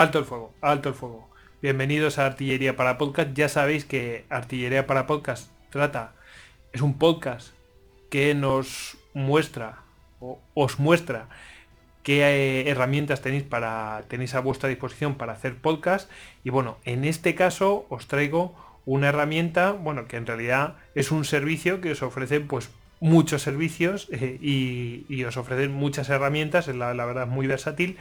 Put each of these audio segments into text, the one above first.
Alto el fuego, alto el fuego. Bienvenidos a Artillería para Podcast. Ya sabéis que Artillería para Podcast trata, es un podcast que nos muestra o os muestra qué eh, herramientas tenéis para tenéis a vuestra disposición para hacer podcast y bueno en este caso os traigo una herramienta bueno que en realidad es un servicio que os ofrece pues muchos servicios eh, y, os ofrecen muchas herramientas la, la verdad muy versátil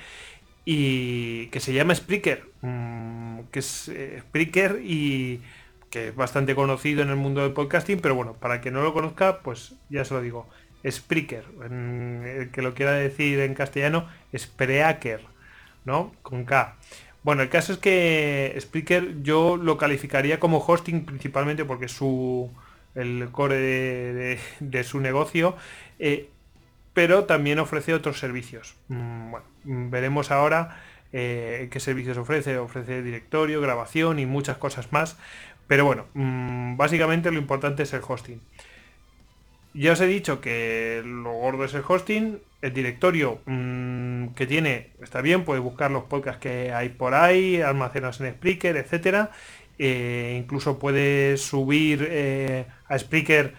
y que se llama Spreaker mm, que es eh, Spreaker y que es bastante conocido en el mundo del podcasting pero bueno para que no lo conozca pues ya se lo digo Spreaker, el que lo quiera decir en castellano, Spreaker, ¿no? Con K. Bueno, el caso es que Spreaker yo lo calificaría como hosting principalmente porque su el core de, su negocio, eh, pero también ofrece otros servicios. Mm, veremos ahora eh, qué servicios ofrece. Ofrece directorio, grabación y muchas cosas más. Pero bueno, mm, básicamente lo importante es el hosting. Ya os he dicho que lo gordo es el hosting, el directorio mm, que tiene está bien, puedes buscar los podcasts que hay por ahí, almacenas en Spreaker, etcétera. Eh, incluso puedes subir eh, a Spreaker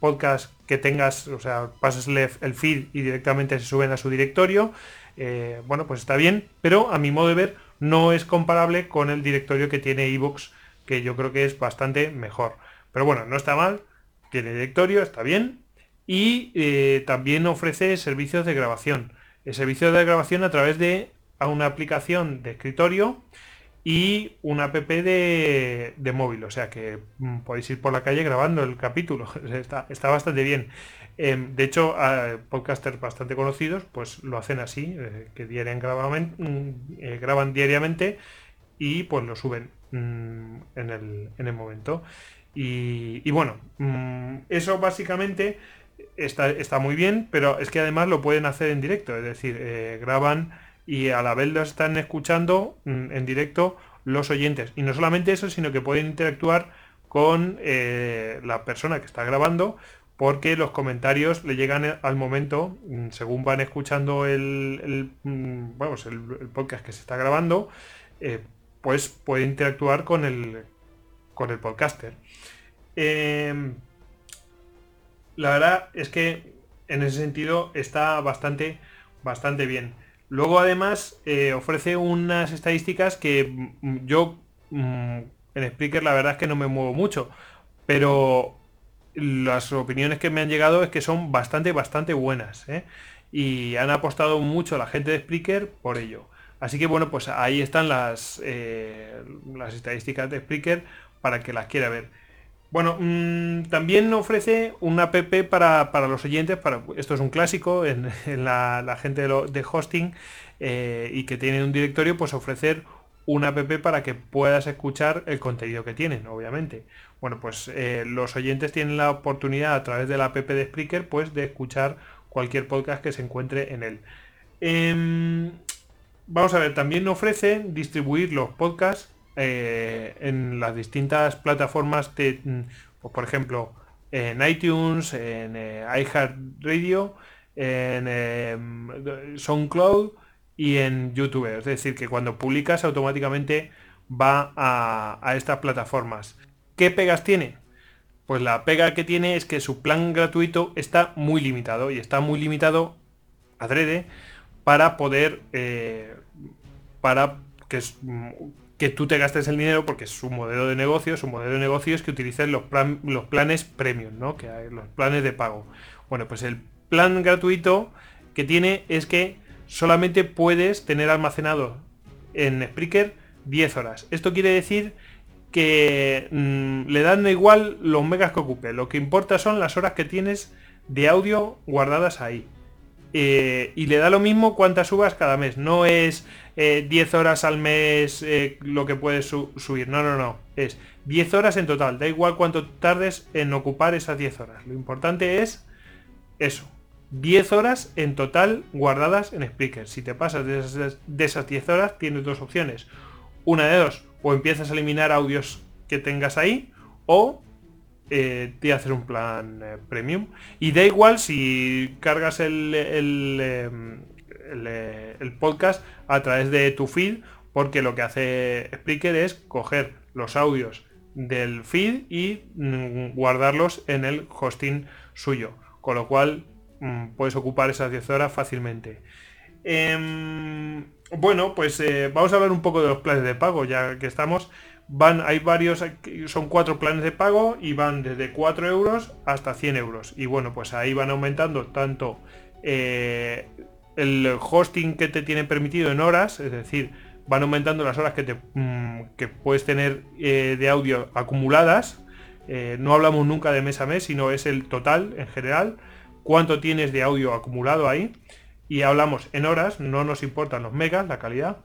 podcast que tengas, o sea, pasasle el feed y directamente se suben a su directorio. Eh, bueno, pues está bien, pero a mi modo de ver no es comparable con el directorio que tiene Evox, que yo creo que es bastante mejor. Pero bueno, no está mal, tiene directorio, está bien. Y eh, también ofrece servicios de grabación. El servicio de grabación a través de una aplicación de escritorio y una app de, móvil. O sea que mm, podéis ir por la calle grabando el capítulo. Está, está bastante bien. Em, de hecho, podcasters bastante conocidos pues lo hacen así, eh, que graban, mm, eh, graban diariamente y pues lo suben mm, en, el, en el momento. Y, bueno, eso básicamente está, está, muy bien, pero es que además lo pueden hacer en directo, es decir, eh, graban y a la vez lo están escuchando mm, en directo los oyentes. Y no solamente eso, sino que pueden interactuar con eh, la persona que está grabando, porque los comentarios le llegan al momento, mm, según van escuchando el, vamos, el, podcast que se está grabando, eh, pues puede interactuar con el, con el podcaster. Em, la verdad es que en ese sentido está bastante, bastante bien. Luego además eh, ofrece unas estadísticas que mm, yo mm, en Spreaker la verdad es que no me muevo mucho, pero las opiniones que me han llegado es que son bastante, bastante buenas. ¿eh? Y han apostado mucho la gente de Spreaker por ello. Así que bueno, pues ahí están las, eh, las estadísticas de Spreaker para que las quiera ver. Bueno, mm, también ofrece una app para, los oyentes, para, esto es un clásico en, la, gente de, hosting eh, y que tiene un directorio, pues ofrecer una app para que puedas escuchar el contenido que tienen, obviamente. Bueno, pues eh, los oyentes tienen la oportunidad a través de la app de Spreaker, pues de escuchar cualquier podcast que se encuentre en él. Em, vamos a ver, también ofrece distribuir los podcasts eh, en las distintas plataformas de, mm, pues, por ejemplo, en iTunes, en eh, iHeartRadio, en em, SoundCloud y en YouTube. Es decir, que cuando publicas automáticamente va a, a estas plataformas. ¿Qué pegas tiene? Pues la pega que tiene es que su plan gratuito está muy limitado y está muy limitado adrede para poder eh, para que mm, que tú te gastes el dinero porque es su modelo de negocio, su modelo de negocio es que utilicen los, los planes premium, ¿no? Que hay, los planes de pago. Bueno, pues el plan gratuito que tiene es que solamente puedes tener almacenado en Spreaker 10 horas. Esto quiere decir que mm, le dan igual los megas que ocupe. Lo que importa son las horas que tienes de audio guardadas ahí. Eh, y le da lo mismo cuántas subas cada mes. No es 10 eh, horas al mes eh, lo que puedes subir. No, no, no. Es 10 horas en total. Da igual cuánto tardes en ocupar esas 10 horas. Lo importante es eso. 10 horas en total guardadas en Spreaker. Si te pasas de esas, de esas 10 horas, tienes dos opciones. Una de dos. O empiezas a eliminar audios que tengas ahí. O eh, te hacer un plan eh, premium. Y da igual si cargas el, el, em, eh, el, podcast a través de tu feed, porque lo que hace Spreaker es coger los audios del feed y mm, guardarlos en el hosting suyo, con lo cual mm, puedes ocupar esas 10 horas fácilmente. Em, bueno, pues eh, vamos a ver un poco de los planes de pago, ya que estamos. Van, hay varios, son cuatro planes de pago y van desde 4 euros hasta 100 euros. Y bueno, pues ahí van aumentando tanto eh, el hosting que te tiene permitido en horas, es decir, van aumentando las horas que, te, mm, que puedes tener eh, de audio acumuladas. no hablamos nunca de mes a mes, sino es el total en general. Cuánto tienes de audio acumulado ahí y hablamos en horas, no nos importan los megas, la calidad,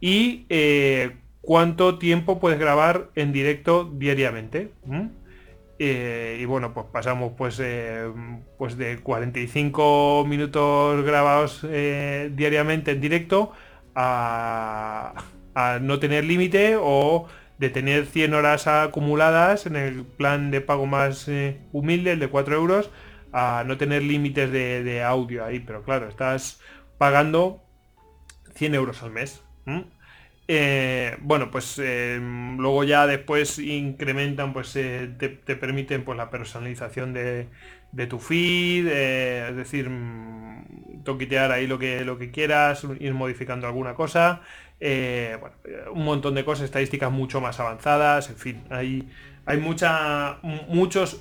y eh, cuánto tiempo puedes grabar en directo diariamente. Eh, y bueno, pues pasamos pues, eh, pues de 45 minutos grabados diariamente en directo a, no tener límite o de tener 100 horas acumuladas en el plan de pago más humilde, el de 4 euros, a no tener límites de, audio ahí, pero claro, estás pagando 100 euros al mes. Eh, bueno, pues eh, luego ya después incrementan, pues eh, te, permiten pues la personalización de, tu feed, es decir, mm, toquitear ahí lo que, lo que quieras, ir modificando alguna cosa, un montón de cosas, estadísticas mucho más avanzadas, en fin, hay, hay mucha, muchos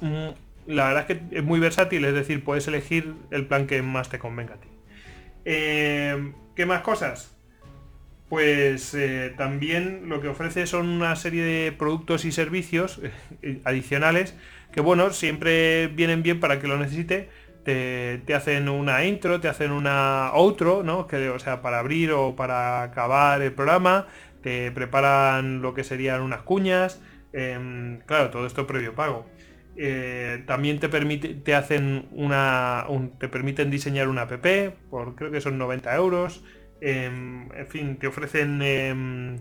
la verdad es que es muy versátil, es decir, puedes elegir el plan que más te convenga a ti. Eh, ¿Qué más cosas? Pues eh, también lo que ofrece son una serie de productos y servicios eh, adicionales que, bueno, siempre vienen bien para que lo necesite. Te, hacen una intro, te hacen una outro, ¿no? Que, o sea, para abrir o para acabar el programa, te preparan lo que serían unas cuñas. Em, claro, todo esto previo pago. Eh, también te permite, te hacen una, te permiten diseñar una app por creo que son 90 euros. Em, en fin, te ofrecen em,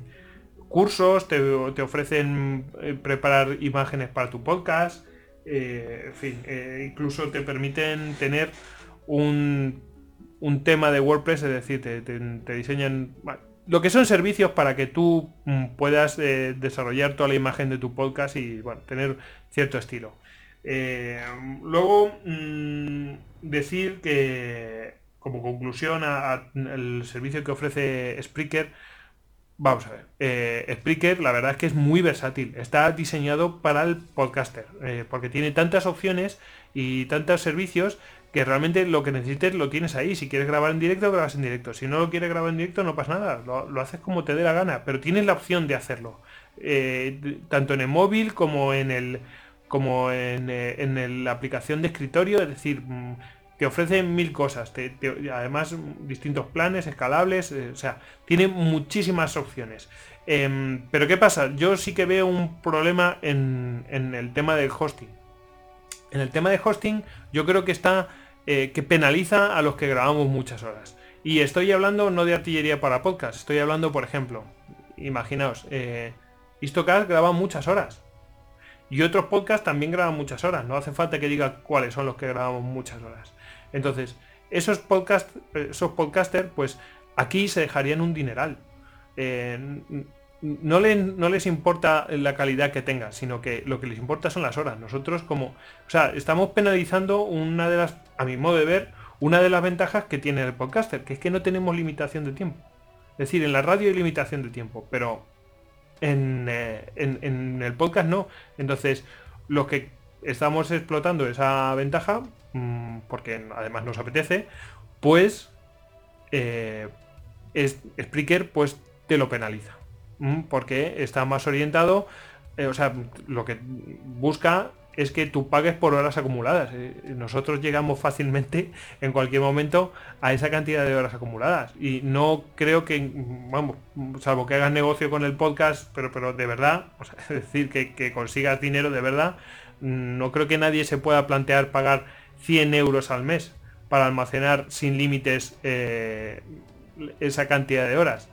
cursos, te, ofrecen eh, preparar imágenes para tu podcast. Eh, en fin, incluso te permiten tener un, un, tema de WordPress, es decir, te, diseñan lo que son servicios para que tú mm, puedas desarrollar toda la imagen de tu podcast y bueno, tener cierto estilo. Eh, luego, mm, decir que como conclusión al servicio que ofrece Spreaker, vamos a ver, eh, Spreaker la verdad es que es muy versátil, está diseñado para el podcaster, eh, porque tiene tantas opciones y tantos servicios que realmente lo que necesites lo tienes ahí. Si quieres grabar en directo, grabas en directo. Si no lo quieres grabar en directo, no pasa nada. Lo, haces como te dé la gana. Pero tienes la opción de hacerlo. tanto en el móvil como en el como en, eh, la aplicación de escritorio, es decir, mm, te ofrecen mil cosas, además distintos planes escalables, eh, o sea, tiene muchísimas opciones. Em, pero ¿qué pasa? Yo sí que veo un problema en, el tema del hosting. En el tema de hosting yo creo que está eh, que penaliza a los que grabamos muchas horas. Y estoy hablando no de artillería para podcast, estoy hablando, por ejemplo, imaginaos, eh, Istocast graba muchas horas. Y otros podcasts también graban muchas horas. No hace falta que diga cuáles son los que grabamos muchas horas. Entonces, esos podcast, esos podcasters, pues aquí se dejarían un dineral. Eh, no, no, les importa la calidad que tenga, sino que lo que les importa son las horas. Nosotros como, o sea, estamos penalizando una de las, a mi modo de ver, una de las ventajas que tiene el podcaster, que es que no tenemos limitación de tiempo. Es decir, en la radio hay limitación de tiempo, pero eh, en, el podcast no. Entonces, los que estamos explotando esa ventaja, mm, porque además nos apetece, pues eh, es, Spreaker pues te lo penaliza. Mm, porque está más orientado, eh, o sea, lo que busca es que tú pagues por horas acumuladas. Eh, nosotros llegamos fácilmente en cualquier momento a esa cantidad de horas acumuladas. Y no creo que, vamos, salvo que hagas negocio con el podcast, pero, pero de verdad, es decir, que, consigas dinero de verdad, no creo que nadie se pueda plantear pagar 100 euros al mes para almacenar sin límites eh, esa cantidad de horas.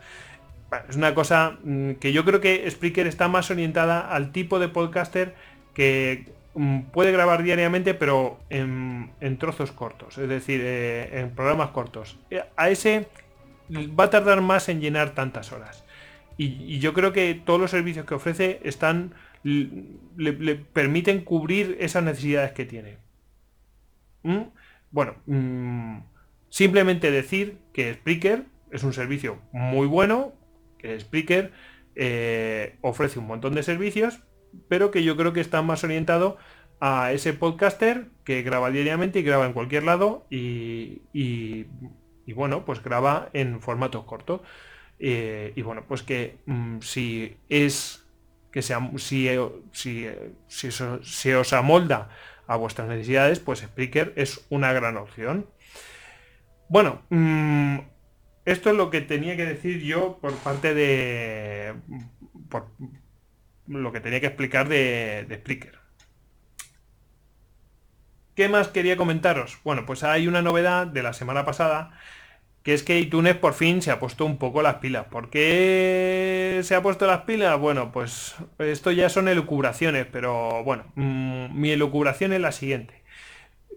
es una cosa mm, que yo creo que Spreaker está más orientada al tipo de podcaster que Mm, puede grabar diariamente, pero en, trozos cortos, es decir, eh, en programas cortos. Eh, a ese va a tardar más en llenar tantas horas. y, yo creo que todos los servicios que ofrece están le, permiten cubrir esas necesidades que tiene. ¿Mm? Bueno, mm, simplemente decir que Spreaker es un servicio muy bueno, que Spreaker eh, ofrece un montón de servicios, pero que yo creo que está más orientado a ese podcaster que graba diariamente y graba en cualquier lado y, bueno, pues graba en formatos cortos. Eh, y bueno, pues que mm, si es que sea, si, si, si, se os amolda a vuestras necesidades, pues Spreaker es una gran opción. Bueno, mm, esto es lo que tenía que decir yo por parte de... Por lo que tenía que explicar de, de. ¿Qué más quería comentaros? Bueno, pues hay una novedad de la semana pasada, que es que iTunes por fin se ha puesto un poco las pilas. ¿Por qué se ha puesto las pilas? Bueno, pues esto ya son elucubraciones, pero bueno, mm, mi elucubración es la siguiente.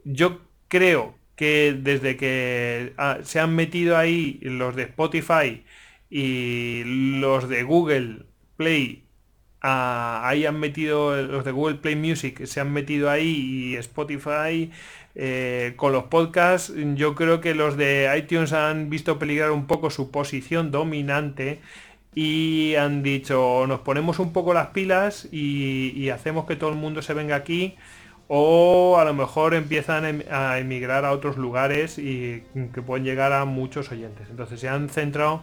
Yo creo que desde que ah, se han metido ahí los de Spotify y los de Google Play ahí han metido los de Google Play Music, se han metido ahí y Spotify eh, con los podcasts. Yo creo que los de iTunes han visto peligrar un poco su posición dominante y han dicho nos ponemos un poco las pilas y, hacemos que todo el mundo se venga aquí o a lo mejor empiezan em, a emigrar a otros lugares y que pueden llegar a muchos oyentes. Entonces se han centrado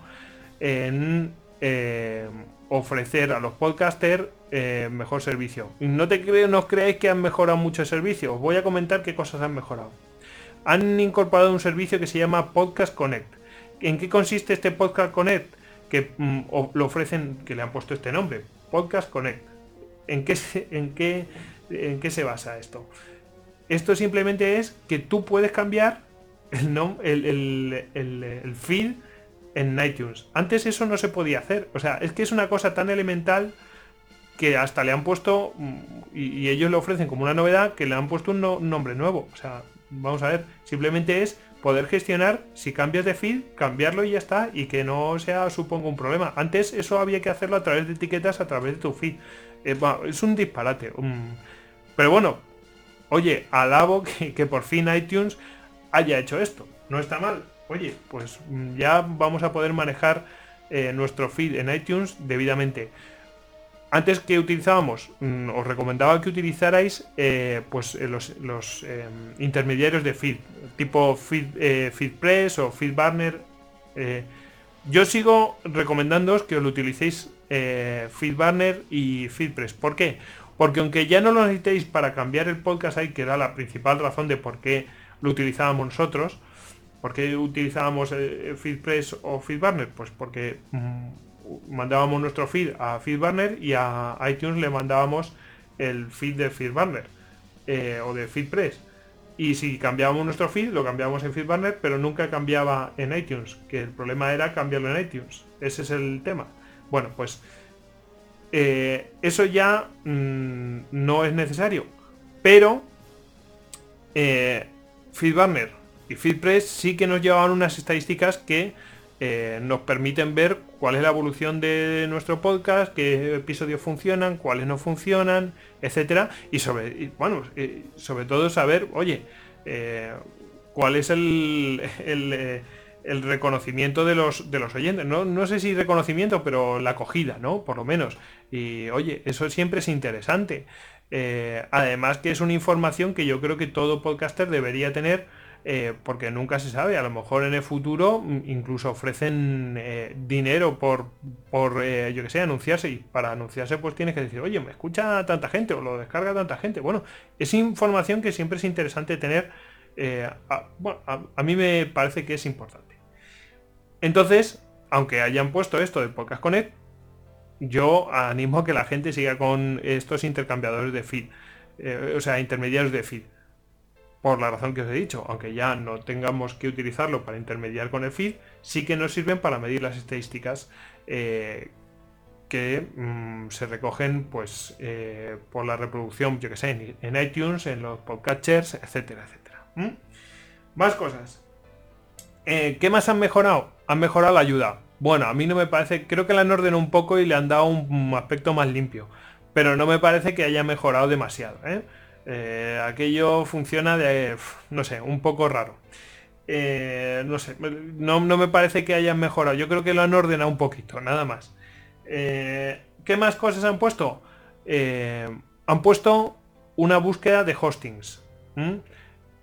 en eh, ofrecer a los podcasters eh, mejor servicio. No te creo, no os que han mejorado mucho el servicio. Os voy a comentar qué cosas han mejorado. Han incorporado un servicio que se llama Podcast Connect. ¿En qué consiste este Podcast Connect? Que mm, lo ofrecen, que le han puesto este nombre, Podcast Connect. ¿En qué, en qué, en qué se basa esto? Esto simplemente es que tú puedes cambiar el, el, el, el feed en iTunes. Antes eso no se podía hacer. O sea, es que es una cosa tan elemental que hasta le han puesto, mm, y, ellos le ofrecen como una novedad, que le han puesto un, nombre nuevo. O sea, vamos a ver, simplemente es poder gestionar, si cambias de feed, cambiarlo y ya está, y que no sea, supongo, un problema. Antes eso había que hacerlo a través de etiquetas, a través de tu feed. Eh, es un disparate. pero bueno, oye, alabo que, que por fin iTunes haya hecho esto. No está mal oye, pues mm, ya vamos a poder manejar eh, nuestro feed en iTunes debidamente. Antes que utilizábamos, mm, os recomendaba que utilizarais eh, pues, eh, los, em, intermediarios de feed, tipo feed, FeedPress o FeedBurner. yo sigo recomendándoos que lo utilicéis FeedBurner y FeedPress. ¿Por qué? Porque aunque ya no lo necesitéis para cambiar el podcast ahí, que era la principal razón de por qué lo utilizábamos nosotros, ¿Por qué utilizábamos eh, FeedPress o FeedBurner? Pues porque mm, mandábamos nuestro feed a FeedBurner y a iTunes le mandábamos el feed de FeedBurner eh, o de FeedPress. Y si cambiábamos nuestro feed, lo cambiábamos en FeedBurner, pero nunca cambiaba en iTunes, que el problema era cambiarlo en iTunes. Ese es el tema. Bueno, pues eh, eso ya mm, no es necesario. Pero FeedBurner y FeedPress sí que nos llevan unas estadísticas que eh, nos permiten ver cuál es la evolución de nuestro podcast, qué episodios funcionan, cuáles no funcionan, etcétera. Y sobre, bueno, eh, sobre todo saber, oye, eh, cuál es el, el, reconocimiento de los, de los oyentes. No, no sé si reconocimiento, pero la acogida, ¿no? Por lo menos. Y oye, eso siempre es interesante. además que es una información que yo creo que todo podcaster debería tener eh, porque nunca se sabe, a lo mejor en el futuro mm, incluso ofrecen eh, dinero por, por eh, yo que sé, anunciarse y para anunciarse pues tienes que decir, oye, me escucha tanta gente o lo descarga tanta gente. Bueno, es información que siempre es interesante tener, a, bueno, a, mí me parece que es importante. Entonces, aunque hayan puesto esto de Podcast Connect, yo animo a que la gente siga con estos intercambiadores de feed, o sea, intermediarios de feed por la razón que os he dicho, aunque ya no tengamos que utilizarlo para intermediar con el feed, sí que nos sirven para medir las estadísticas eh, que mm, se recogen pues eh, por la reproducción, yo que sé, en, iTunes, en los podcatchers, etcétera, etcétera. Más cosas. Eh, ¿Qué más han mejorado? Han mejorado la ayuda. Bueno, a mí no me parece, creo que la han ordenado un poco y le han dado un aspecto más limpio, pero no me parece que haya mejorado demasiado. ¿eh? Eh, aquello funciona de, no sé, un poco raro. Eh, no sé, no, me parece que hayan mejorado. Yo creo que lo han ordenado un poquito, nada más. ¿Qué más cosas han puesto? han puesto una búsqueda de hostings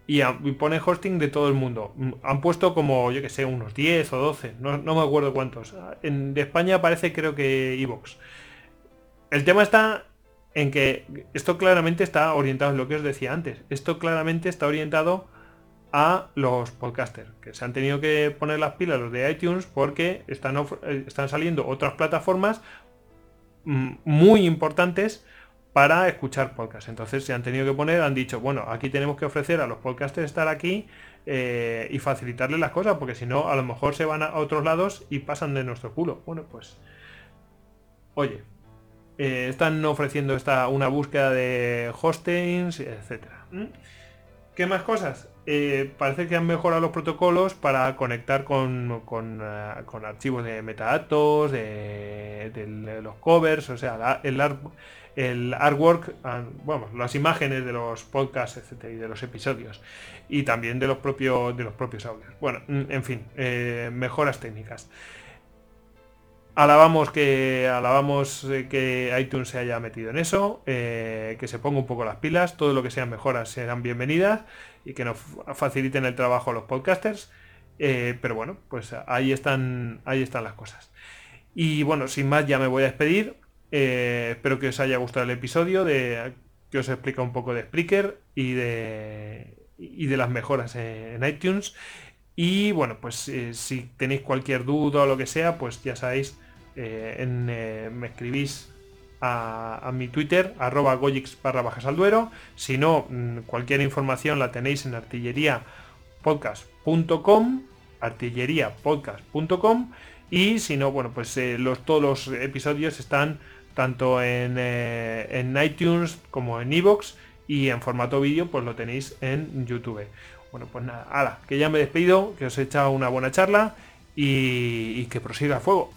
y, pone hosting de todo el mundo. Mm, han puesto como, yo que sé, unos 10 o 12, no, me acuerdo cuántos. En, España parece creo que Evox. El tema está en que esto claramente está orientado, en lo que os decía antes, esto claramente está orientado a los podcasters, que se han tenido que poner las pilas los de iTunes porque están, eh, están saliendo otras plataformas mm, muy importantes para escuchar podcast. Entonces se han tenido que poner, han dicho, bueno, aquí tenemos que ofrecer a los podcasters estar aquí eh, y facilitarles las cosas, porque si no, a lo mejor se van a otros lados y pasan de nuestro culo. Bueno, pues, oye, eh, están ofreciendo esta, una búsqueda de hostings, etcétera. ¿Mm? ¿Qué más cosas? Eh, parece que han mejorado los protocolos para conectar con, con, archivos de metadatos, de, los covers, o sea, el, el artwork, ah, bueno, las imágenes de los podcasts, etcétera, y de los episodios, y también de los propios, de los propios audios. Bueno, mm, en fin, eh, mejoras técnicas. Alabamos que alabamos eh, que iTunes se haya metido en eso, eh, que se ponga un poco las pilas, todo lo que sean mejoras serán bienvenidas y que nos faciliten el trabajo a los podcasters. pero bueno, pues ahí están, ahí están las cosas. Y bueno, sin más ya me voy a despedir. Eh, espero que os haya gustado el episodio de que os explica un poco de Spreaker y de, y de las mejoras en iTunes. Y bueno, pues eh, si tenéis cualquier duda o lo que sea, pues ya sabéis, eh, me escribís a, mi Twitter, arroba goyix barra bajas al duero. Si no, mm, cualquier información la tenéis en artilleriapodcast.com, artilleriapodcast.com. Y si no, bueno, pues los, todos los episodios están tanto en, eh, en iTunes como en Evox y en formato vídeo pues lo tenéis en YouTube. Bueno, pues nada, que ya me despido, que os he echado una buena charla y, y que prosiga fuego.